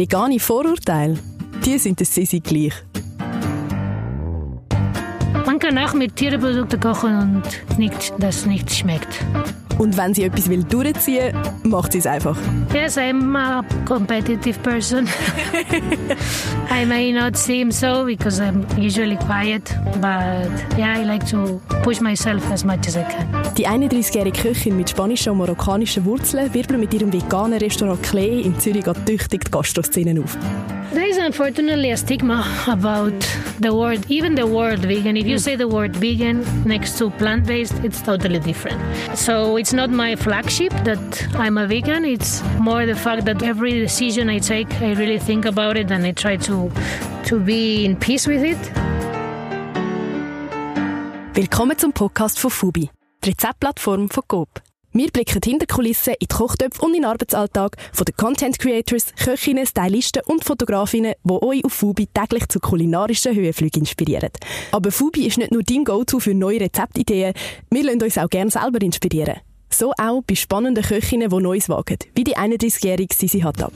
Vegane Vorurteile, die sind der Sisi gleich. Kann auch mit Tierprodukten kochen und nicht, das nicht schmeckt. Und wenn sie etwas will durchziehen will, macht sie es einfach. Yes, I'm a competitive person. I may not seem so because I'm usually quiet, but yeah, I like to push myself as much as I can. Die 31-jährige Köchin mit spanischen und marokkanischen Wurzeln wirbelt mit ihrem veganen Restaurant Klee in Zürich tüchtig die Gastroszene auf. There is unfortunately a stigma about the word, even the word vegan. If you hmm. say the word vegan next to plant based, it's totally different. So it's not my flagship that I'm a vegan. It's more the fact that every decision I take, I really think about it and I try to, to be in peace with it. Willkommen zum Podcast von Fooby, die Rezeptplattform von Coop. Wir blicken hinter Kulissen in die Kochtöpfe und in den Arbeitsalltag von den Content Creators, Köchinnen, Stylisten und Fotografinnen, die euch auf Fubi täglich zu kulinarischen Höhenflügen inspirieren. Aber Fubi ist nicht nur dein Go-To für neue Rezeptideen, wir lassen uns auch gerne selber inspirieren. So auch bei spannenden Köchinnen, die Neues wagen, wie die 31-jährige Sisi Hattab.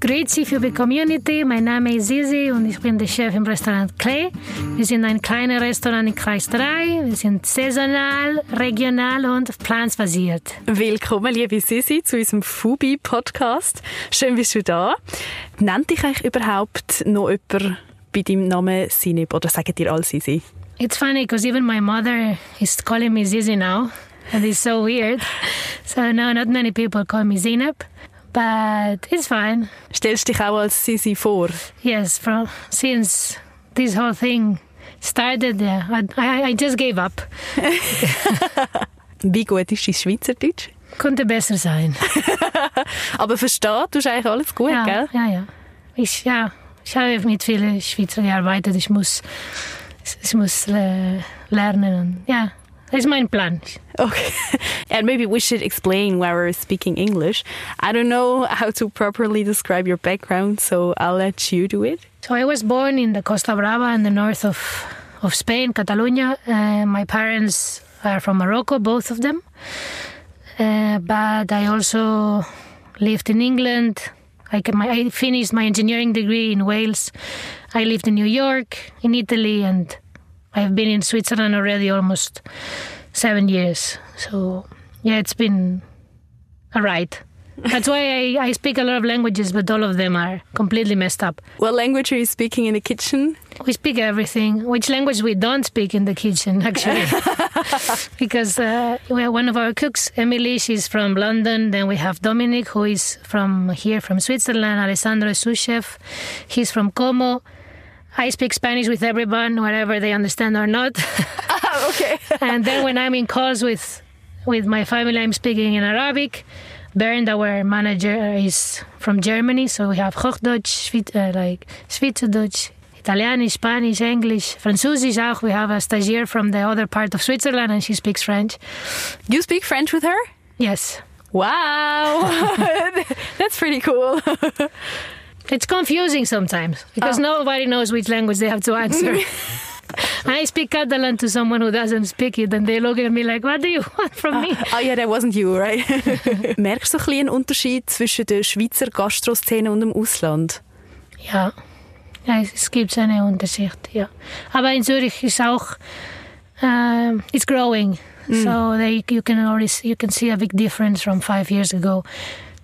Grüezi für die Community. Mein Name ist Sisi und ich bin der Chef im Restaurant Klee. Wir sind ein kleines Restaurant in Kreis 3. Wir sind saisonal, regional und pflanzbasiert. Willkommen, liebe Sisi, zu unserem Fubi-Podcast. Schön bist du da. Nennt dich eigentlich überhaupt noch jemand bei deinem Namen Sinib oder sagen dir alle Sisi? It's funny because even my mother is calling me Sisi now. And it's so weird. So no, not many people call me Zineb. But it's fine. Stellst dich auch als Sisi vor? Yes, from, since this whole thing started, yeah, I, I just gave up. Wie gut ist dein Schweizerdeutsch? Könnte besser sein. Aber versteht du eigentlich alles gut, ja, gell? Ja, ja. Ich, ja, ich habe mit vielen Schweizern gearbeitet. Ich muss, ich muss äh, lernen. Ja, That's my plan. Okay. and maybe we should explain why we're speaking English. I don't know how to properly describe your background, so I'll let you do it. So I was born in the Costa Brava in the north of, of Spain, Catalonia. Uh, my parents are from Morocco, both of them. Uh, but I also lived in England. I, my, I finished my engineering degree in Wales. I lived in New York, in Italy, and I've been in Switzerland already almost seven years. So yeah, it's been a ride. That's why I, I speak a lot of languages, but all of them are completely messed up. What language are you speaking in the kitchen? We speak everything. Which language we don't speak in the kitchen, actually? because uh, we have one of our cooks, Emily, she's from London. Then we have Dominic, who is from here, from Switzerland. Alessandro chef. He's from Como. I speak Spanish with everyone, whatever they understand or not. Ah, okay. and then when I'm in calls with with my family, I'm speaking in Arabic. Bernd, our manager, is from Germany, so we have Hochdeutsch, uh, like Schweizerdeutsch, Italianisch, Spanish, English, Französisch auch. We have a stagiaire from the other part of Switzerland, and she speaks French. You speak French with her? Yes. Wow, that's pretty cool. It's confusing sometimes because oh. nobody knows which language they have to answer. I speak Catalan to someone who doesn't speak it, and they look at me like, "What do you want from me?" Ah, uh, yeah, that wasn't you, right? Merkst du ein einen Unterschied zwischen der Schweizer Gastroszene und dem Ausland? Ja, ja es gibt einen Unterschied, ja. Aber in Zürich ist auch, uh, it's growing. Mm. So they, you can already you can see a big difference from five years ago.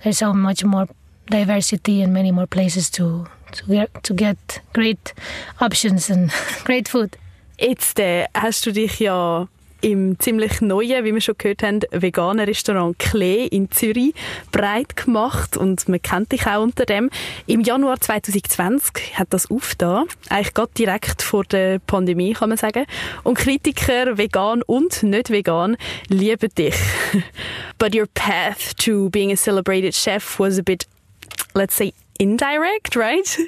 There's so much more diversity and many more places to to get, to get great options and great food. Jetzt äh, hast du dich ja im ziemlich neuen, wie wir schon gehört haben, veganen Restaurant Klee in Zürich breit gemacht und man kennt dich auch unter dem. Im Januar 2020 hat das aufgetan, eigentlich gerade direkt vor der Pandemie, kann man sagen. Und Kritiker, vegan und nicht vegan, lieben dich. But your path to being a celebrated chef was a bit let's say, indirect, right?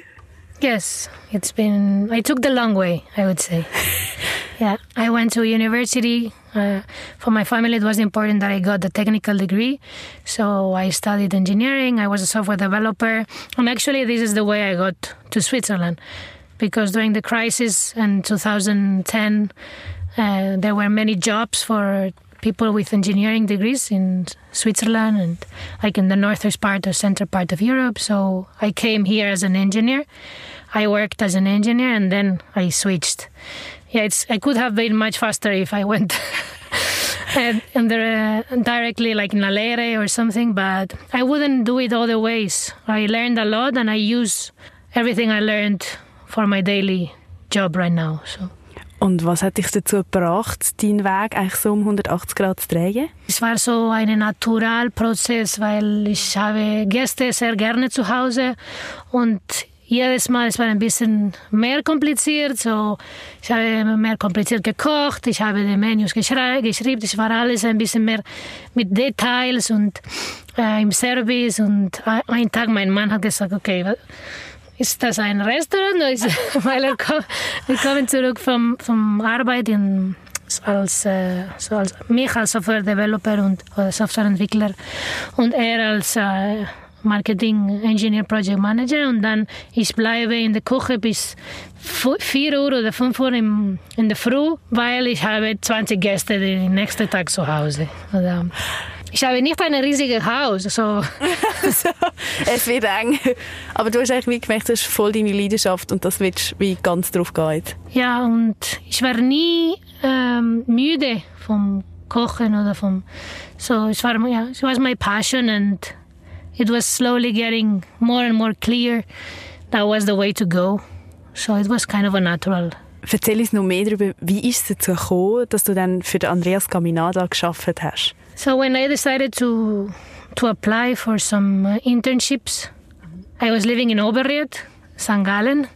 Yes, it's been. I took the long way, I would say. yeah, I went to university. Uh, for my family, it was important that I got the technical degree. So I studied engineering. I was a software developer. And actually, this is the way I got to Switzerland. Because during the crisis in 2010, uh, there were many jobs for people with engineering degrees in Switzerland and like in the northern part or center part of Europe. So I came here as an engineer. I worked as an engineer and then I switched. Yeah, it's I could have been much faster if I went and, and uh, directly like in Alere or something, but I wouldn't do it other ways. I learned a lot and I use everything I learned for my daily job right now. So. Und was hat dich dazu gebracht, deinen Weg eigentlich so um 180 Grad zu drehen? Es war so ein Naturalprozess, weil ich habe Gäste sehr gerne zu Hause und jedes Mal es war ein bisschen mehr kompliziert. So, ich habe mehr kompliziert gekocht, ich habe die Menüs geschrieben, es war alles ein bisschen mehr mit Details und äh, im Service. Und ein Tag mein Mann hat gesagt, okay, ist das ein Restaurant? Weil er kom wir kommen zurück vom, vom Arbeit als, äh, so als mich als Software Developer und oder Softwareentwickler und er als äh, Marketing Engineer Project Manager und dann ich bleibe in der Küche bis 4 Uhr oder 5 Uhr im, in der Früh, weil ich habe 20 Gäste den nächsten Tag zu Hause. Oder, ich habe nicht ein riesiges Haus. So. so, es wird eng. Aber du hast eigentlich gemerkt, das ist voll deine Leidenschaft und das willst wie ganz drauf gehen. Ja, und ich war nie ähm, müde vom Kochen oder vom. So, es war, ja, it was my passion and it was slowly getting more and more clear that was the way to go. So it was kind of a natural Erzähl uns noch mehr darüber, wie ist es dazu gekommen, dass du dann für den Andreas Caminada geschafft hast? So when I decided to to apply for some uh, internships, I was living in Oberriet, St. Gallen,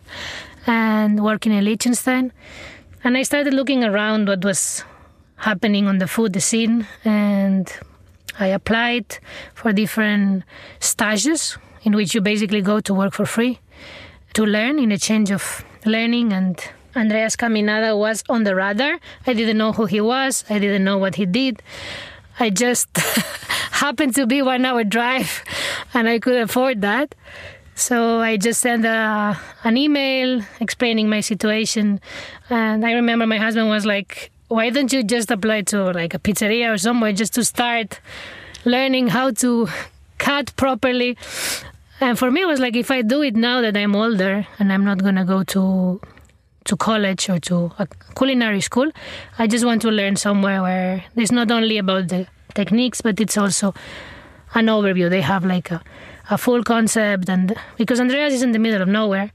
and working in Liechtenstein. And I started looking around what was happening on the food scene, and I applied for different stages in which you basically go to work for free to learn in a change of learning and Andreas Caminada was on the radar. I didn't know who he was. I didn't know what he did. I just happened to be one hour drive and I could afford that. So I just sent a, an email explaining my situation. And I remember my husband was like, why don't you just apply to like a pizzeria or somewhere just to start learning how to cut properly? And for me, it was like, if I do it now that I'm older and I'm not going to go to to college or to a culinary school. I just want to learn somewhere where it's not only about the techniques, but it's also an overview. They have like a, a full concept, and because Andreas is in the middle of nowhere,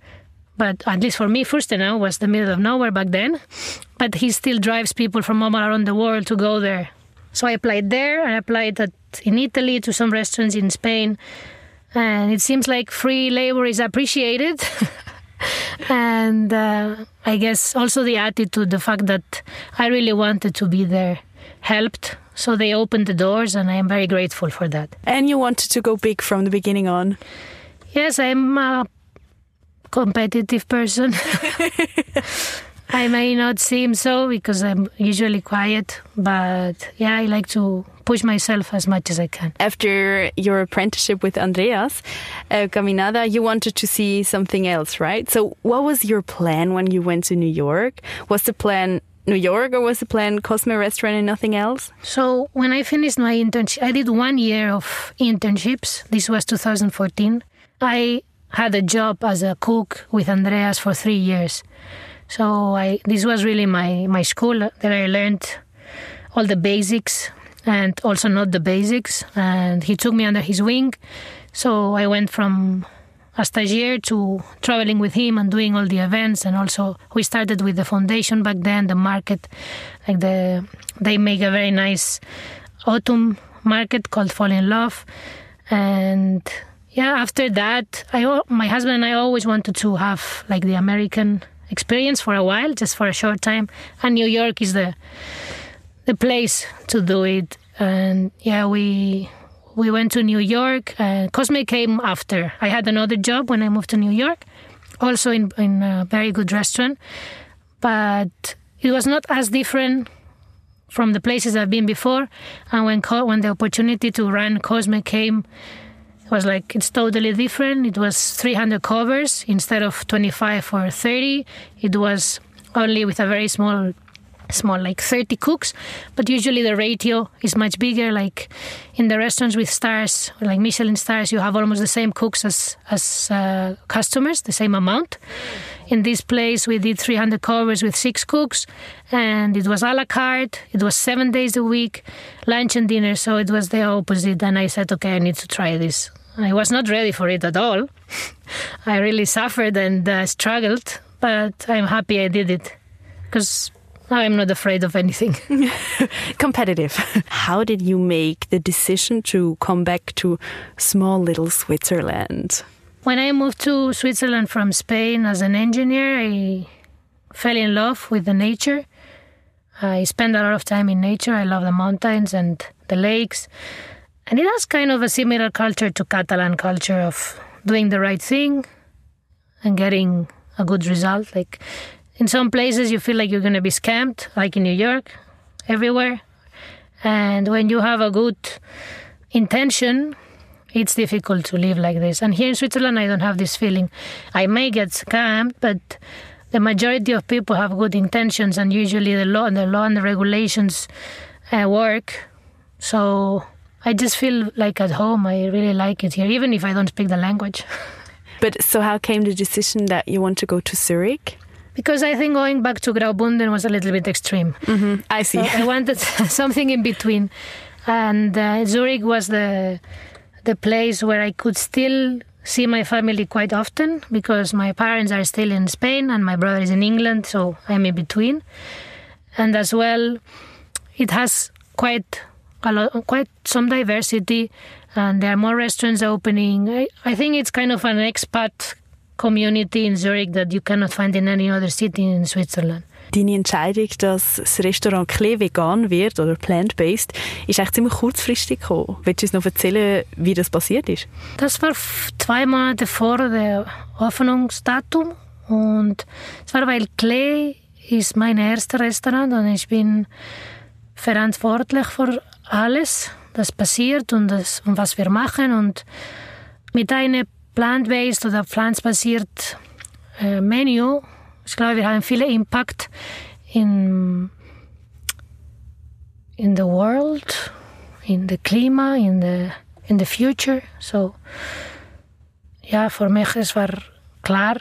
but at least for me, Furstenau was the middle of nowhere back then, but he still drives people from all around the world to go there. So I applied there. I applied at, in Italy to some restaurants in Spain, and it seems like free labor is appreciated. and uh, I guess also the attitude, the fact that I really wanted to be there helped. So they opened the doors, and I am very grateful for that. And you wanted to go big from the beginning on? Yes, I'm a competitive person. I may not seem so because I'm usually quiet, but yeah, I like to push myself as much as I can. After your apprenticeship with Andreas uh, Caminada, you wanted to see something else, right? So, what was your plan when you went to New York? Was the plan New York or was the plan Cosme Restaurant and nothing else? So, when I finished my internship, I did one year of internships. This was 2014. I had a job as a cook with Andreas for three years. So I this was really my my school that I learned all the basics and also not the basics. And he took me under his wing. So I went from a stagiaire to traveling with him and doing all the events. And also we started with the foundation back then, the market, like the they make a very nice autumn market called Fall in Love. And yeah, after that, I my husband and I always wanted to have like the American experience for a while, just for a short time. And New York is the the place to do it. And yeah, we we went to New York. Uh, Cosme came after. I had another job when I moved to New York, also in in a very good restaurant, but it was not as different from the places I've been before. And when when the opportunity to run Cosme came, was like it's totally different. It was 300 covers instead of 25 or 30. It was only with a very small small, like 30 cooks, but usually the ratio is much bigger. Like in the restaurants with stars, like Michelin stars, you have almost the same cooks as as uh, customers, the same amount. In this place, we did 300 covers with six cooks, and it was a la carte. It was seven days a week, lunch and dinner. So it was the opposite. And I said, okay, I need to try this. I was not ready for it at all. I really suffered and uh, struggled, but I'm happy I did it because I'm not afraid of anything. Competitive. How did you make the decision to come back to small little Switzerland? When I moved to Switzerland from Spain as an engineer, I fell in love with the nature. I spend a lot of time in nature. I love the mountains and the lakes. And it has kind of a similar culture to Catalan culture of doing the right thing and getting a good result. Like in some places, you feel like you're going to be scammed, like in New York, everywhere. And when you have a good intention, it's difficult to live like this. And here in Switzerland, I don't have this feeling. I may get scammed, but the majority of people have good intentions, and usually the law, the law and the regulations uh, work. So I just feel like at home. I really like it here, even if I don't speak the language. But so, how came the decision that you want to go to Zurich? because I think going back to Graubünden was a little bit extreme. Mm-hmm. I see. So I wanted something in between, and uh, Zurich was the the place where I could still see my family quite often because my parents are still in Spain and my brother is in England, so I'm in between. And as well, it has quite a lot, quite some diversity, and there are more restaurants opening. I, I think it's kind of an expat community in Zurich that you cannot find in any other city in Switzerland. Deine Entscheidung, dass das Restaurant Klee vegan wird oder plant-based, ist eigentlich ziemlich kurzfristig gekommen. Willst du uns noch erzählen, wie das passiert ist? Das war zwei Monate vor dem Öffnungsdatum und es war, weil Klee ist mein erstes Restaurant und ich bin verantwortlich für alles, das passiert und, das, und was wir machen und mit einem plant-based oder pflanzbasiert äh, Menü. Ich glaube, wir haben viele Impact in in the world, in the Klima, in the in the future. So ja, für mich es war klar.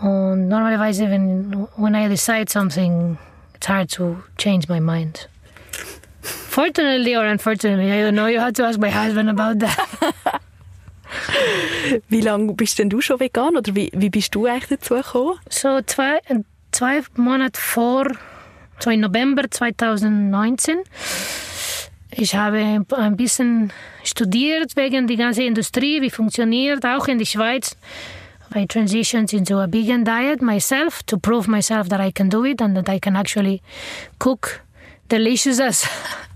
Und normalerweise, wenn when I decide something, it's hard to change my mind. Fortunately or unfortunately, I don't know. You have to ask my husband about that. wie lange bist denn du schon vegan oder wie, wie bist du eigentlich dazu gekommen? So zwei, zwei Monate vor, so im November 2019. Ich habe ein bisschen studiert wegen der ganzen Industrie, wie funktioniert, auch in der Schweiz. I transitioned into a vegan diet myself to prove myself that I can do it and that I can actually cook delicious as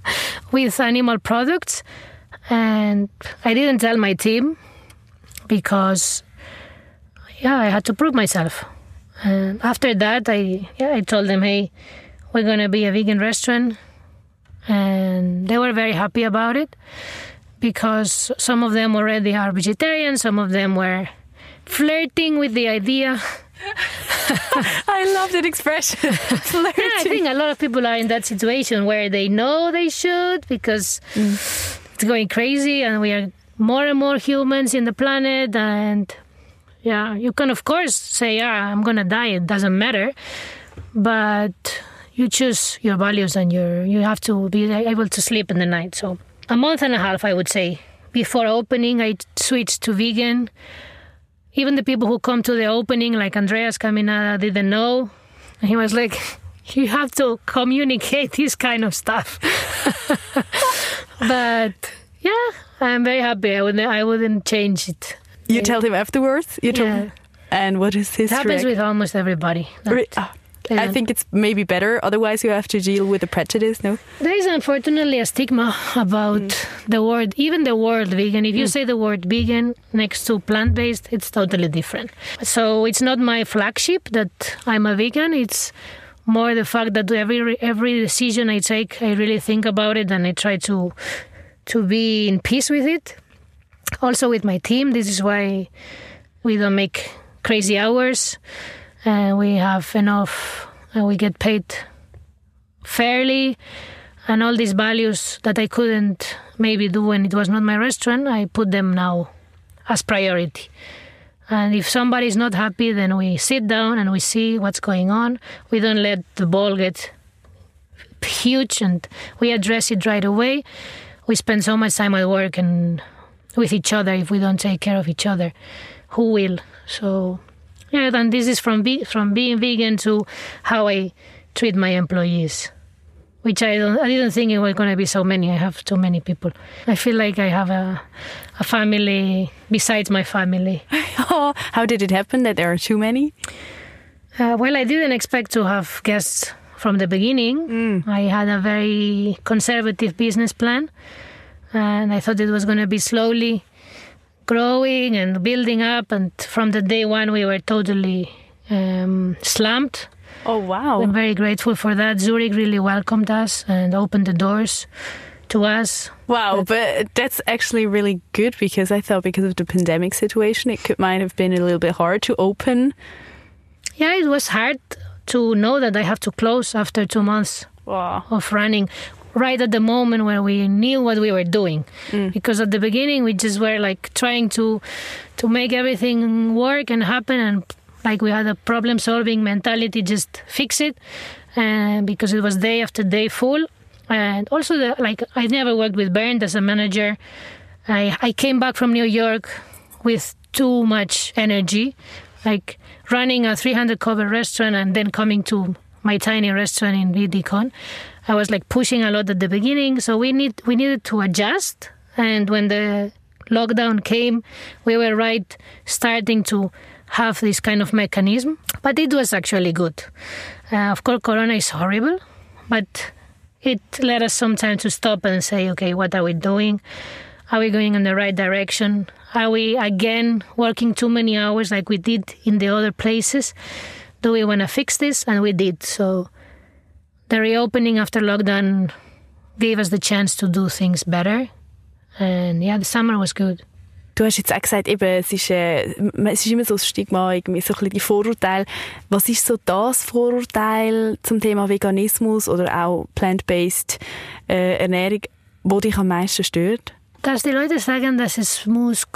with animal products. And I didn't tell my team because yeah, I had to prove myself. And after that, I yeah, I told them, hey, we're gonna be a vegan restaurant, and they were very happy about it because some of them already are vegetarian, some of them were flirting with the idea. I love that expression. flirting. Yeah, I think a lot of people are in that situation where they know they should because mm. it's going crazy and we are more and more humans in the planet and yeah you can of course say yeah i'm gonna die it doesn't matter but you choose your values and your you have to be able to sleep in the night. So a month and a half i would say. Before opening i switched to vegan. Even the people who come to the opening like andreas caminada didn't know. And he was like you have to communicate this kind of stuff. But yeah I'm very happy. I wouldn't, I wouldn't change it. You tell him afterwards? You told yeah. him? And what is his It happens with almost everybody. Re- ah, I think it's maybe better. Otherwise, you have to deal with the prejudice. No. There is unfortunately a stigma about mm. the word, even the word vegan. If you mm. say the word vegan next to plant based, it's totally different. So it's not my flagship that I'm a vegan. It's more the fact that every every decision I take, I really think about it and I try to to be in peace with it. Also with my team, this is why we don't make crazy hours. Uh, we have enough, and we get paid fairly and all these values that I couldn't maybe do when it was not my restaurant, I put them now as priority. And if somebody is not happy, then we sit down and we see what's going on. We don't let the ball get huge and we address it right away. We spend so much time at work and with each other if we don't take care of each other. Who will? So, yeah, and this is from, be- from being vegan to how I treat my employees which I don't I didn't think it was going to be so many. I have too many people. I feel like I have a a family besides my family. oh, how did it happen that there are too many? Uh, well, I didn't expect to have guests from the beginning. Mm. I had a very conservative business plan, and I thought it was going to be slowly growing and building up. And from the day one, we were totally um, slumped Oh, wow. I'm very grateful for that. Zurich really welcomed us and opened the doors to us. Wow, but, but that's actually really good because I thought because of the pandemic situation, it could, might have been a little bit hard to open. Yeah, it was hard to know that I have to close after two months wow. of running right at the moment where we knew what we were doing mm. because at the beginning we just were like trying to to make everything work and happen and like we had a problem solving mentality, just fix it, and uh, because it was day after day full. And also, the, like I never worked with Bernd as a manager. I I came back from New York with too much energy, like running a 300 cover restaurant and then coming to my tiny restaurant in Wiedikon. I was like pushing a lot at the beginning, so we need we needed to adjust. And when the lockdown came, we were right starting to have this kind of mechanism, but it was actually good. Uh, of course, Corona is horrible, but it led us some time to stop and say, okay, what are we doing? Are we going in the right direction? Are we again working too many hours like we did in the other places? Do we want to fix this? And we did. So the reopening after lockdown gave us the chance to do things better. And yeah, the summer was good. Du hast jetzt auch gesagt, eben, es ist, äh, es ist immer so ein Stigma, irgendwie so ein bisschen die Vorurteile. Was ist so das Vorurteil zum Thema Veganismus oder auch plant-based äh, Ernährung, wo dich am meisten stört? Dass die Leute sagen, dass es muss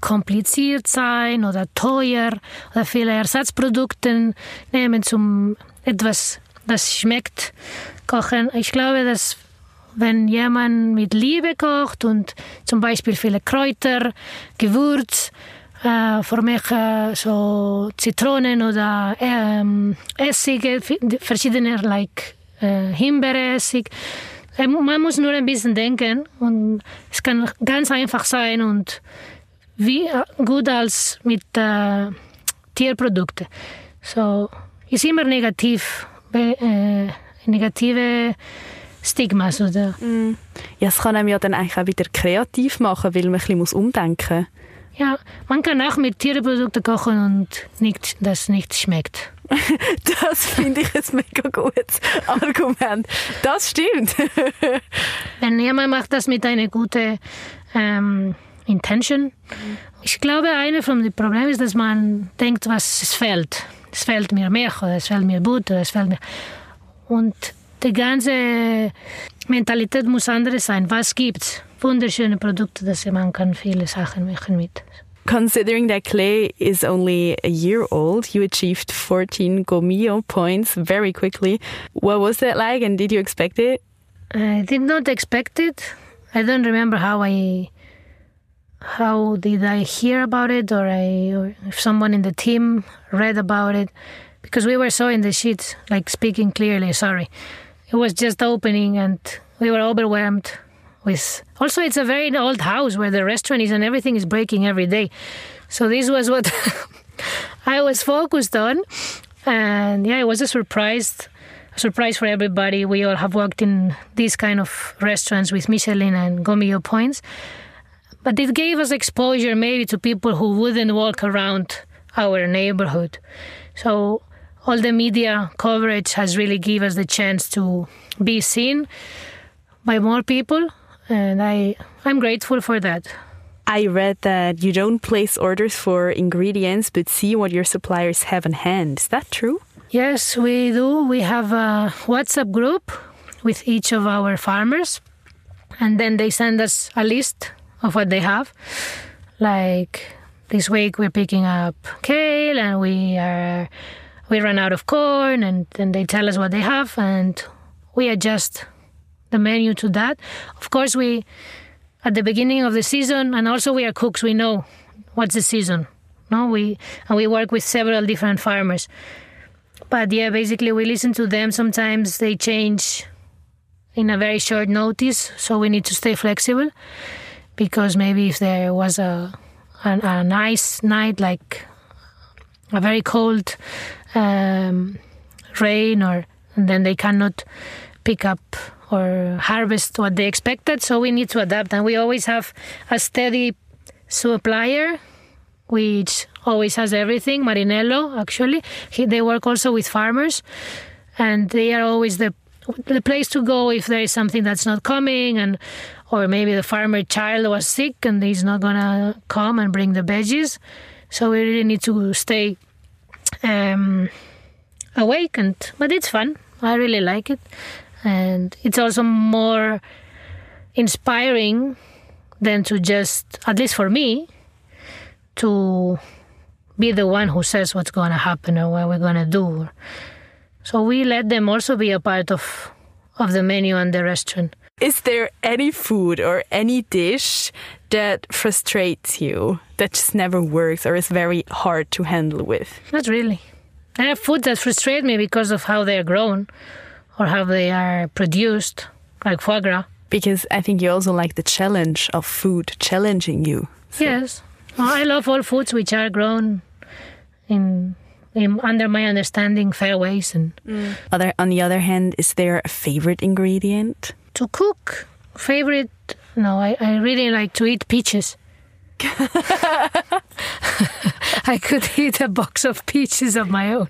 kompliziert sein oder teuer oder viele Ersatzprodukte nehmen zum etwas, das schmeckt, kochen. Ich glaube, dass wenn jemand mit Liebe kocht und zum Beispiel viele Kräuter, Gewürz, äh, für mich äh, so Zitronen oder ähm, Essige, verschiedene, like äh, Himbeeressig. Äh, man muss nur ein bisschen denken und es kann ganz einfach sein und wie äh, gut als mit äh, Tierprodukten. So ist immer negativ, äh, negative Stigmas, oder? Mm. Ja, es kann einem ja dann eigentlich auch wieder kreativ machen, weil man ein bisschen umdenken muss. Ja, man kann auch mit Tierprodukten kochen und nicht, das nicht schmeckt. das finde ich ein mega gutes Argument. Das stimmt. Wenn jemand macht das mit einer guten ähm, Intention. Ich glaube, eine von den Problemen ist, dass man denkt, was es fehlt. Es fehlt mir Milch oder es fehlt mir Butter, es fehlt mir... Und die ganze Mentalität muss anders sein. Was gibt's? Wunderschöne Produkte, dass man kann viele Sachen machen mit. Considering that Clay is only a year old, you achieved 14 Gomio points very quickly. What was that like and did you expect it? I did not expect it. I don't remember how I how did I hear about it or I or if someone in the team read about it? Because we were so in the sheets like speaking clearly sorry. It was just opening and we were overwhelmed with also it's a very old house where the restaurant is and everything is breaking every day. So this was what i was focused on and yeah it was a surprise a surprise for everybody. We all have worked in these kind of restaurants with michelin and Gault Millau points but it gave us exposure maybe to people who wouldn't walk around our neighborhood so all the media coverage has really given us the chance to be seen by more people, and I I'm grateful for that. I read that you don't place orders for ingredients but see what your suppliers have in hand. Is that true? Yes, we do. We have a WhatsApp group with each of our farmers, and then they send us a list of what they have. Like this week, we're picking up kale, and we are we run out of corn, and then they tell us what they have, and we adjust the menu to that. Of course, we at the beginning of the season, and also we are cooks. We know what's the season. No, we and we work with several different farmers. But yeah, basically we listen to them. Sometimes they change in a very short notice, so we need to stay flexible because maybe if there was a a, a nice night like a very cold um, rain or then they cannot pick up or harvest what they expected so we need to adapt. And we always have a steady supplier which always has everything marinello actually. He, they work also with farmers and they are always the the place to go if there is something that's not coming and or maybe the farmer child was sick and he's not gonna come and bring the veggies. So we really need to stay um, awake and but it's fun. I really like it. And it's also more inspiring than to just at least for me to be the one who says what's to happen or what we're to do so we let them also be a part of of the menu and the restaurant. Is there any food or any dish that frustrates you that just never works or is very hard to handle with? Not really. There are foods that frustrate me because of how they're grown or how they are produced like foie gras. Because i think you also like the challenge of food challenging you. So. yes. I love all foods which are grown in in, under my understanding fairways. and mm. other on the other hand is there a favorite ingredient to cook favorite no I, I really like to eat peaches I could eat a box of peaches of my own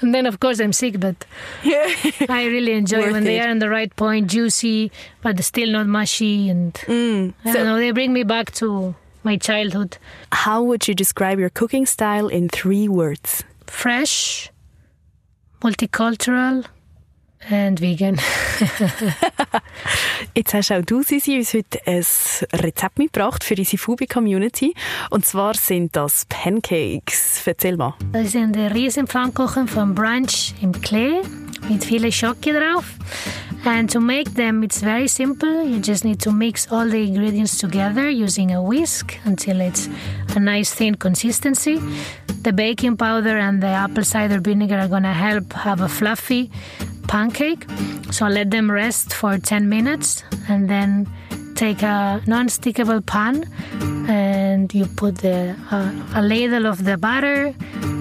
and then of course I'm sick but yeah. I really enjoy when it. they are in the right point juicy but still not mushy and mm. I so, don't know they bring me back to my childhood how would you describe your cooking style in three words fresh multicultural and vegan Jetzt hast auch du, Sisi, uns heute ein Rezept mitgebracht für unsere Fubi-Community. Und zwar sind das Pancakes. Erzähl mal. Das sind Riesenpfannkuchen vom Brunch im Klee mit viel Schoki drauf. And to make them, it's very simple. You just need to mix all the ingredients together using a whisk until it's a nice thin consistency. The baking powder and the apple cider vinegar are to help have a fluffy pancake. So let them rest for 10 minutes and then take a non-stickable pan and you put the, uh, a ladle of the butter,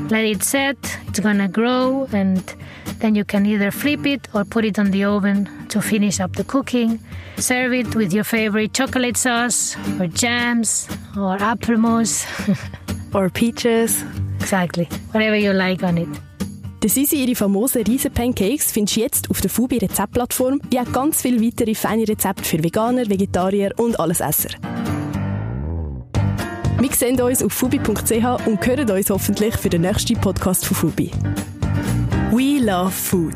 let it set, it's gonna grow and then you can either flip it or put it on the oven to finish up the cooking. Serve it with your favorite chocolate sauce or jams or apple mousse or peaches. Exactly, whatever you like on it. Das sind ihre famosen Riesen-Pancakes findest du jetzt auf der Fooby Rezeptplattform. Die hat ganz viele weitere feine Rezepte für Veganer, Vegetarier und alles Esser. Wir sehen uns auf fubi.ch und hören uns hoffentlich für den nächsten Podcast von Fubi. We love food.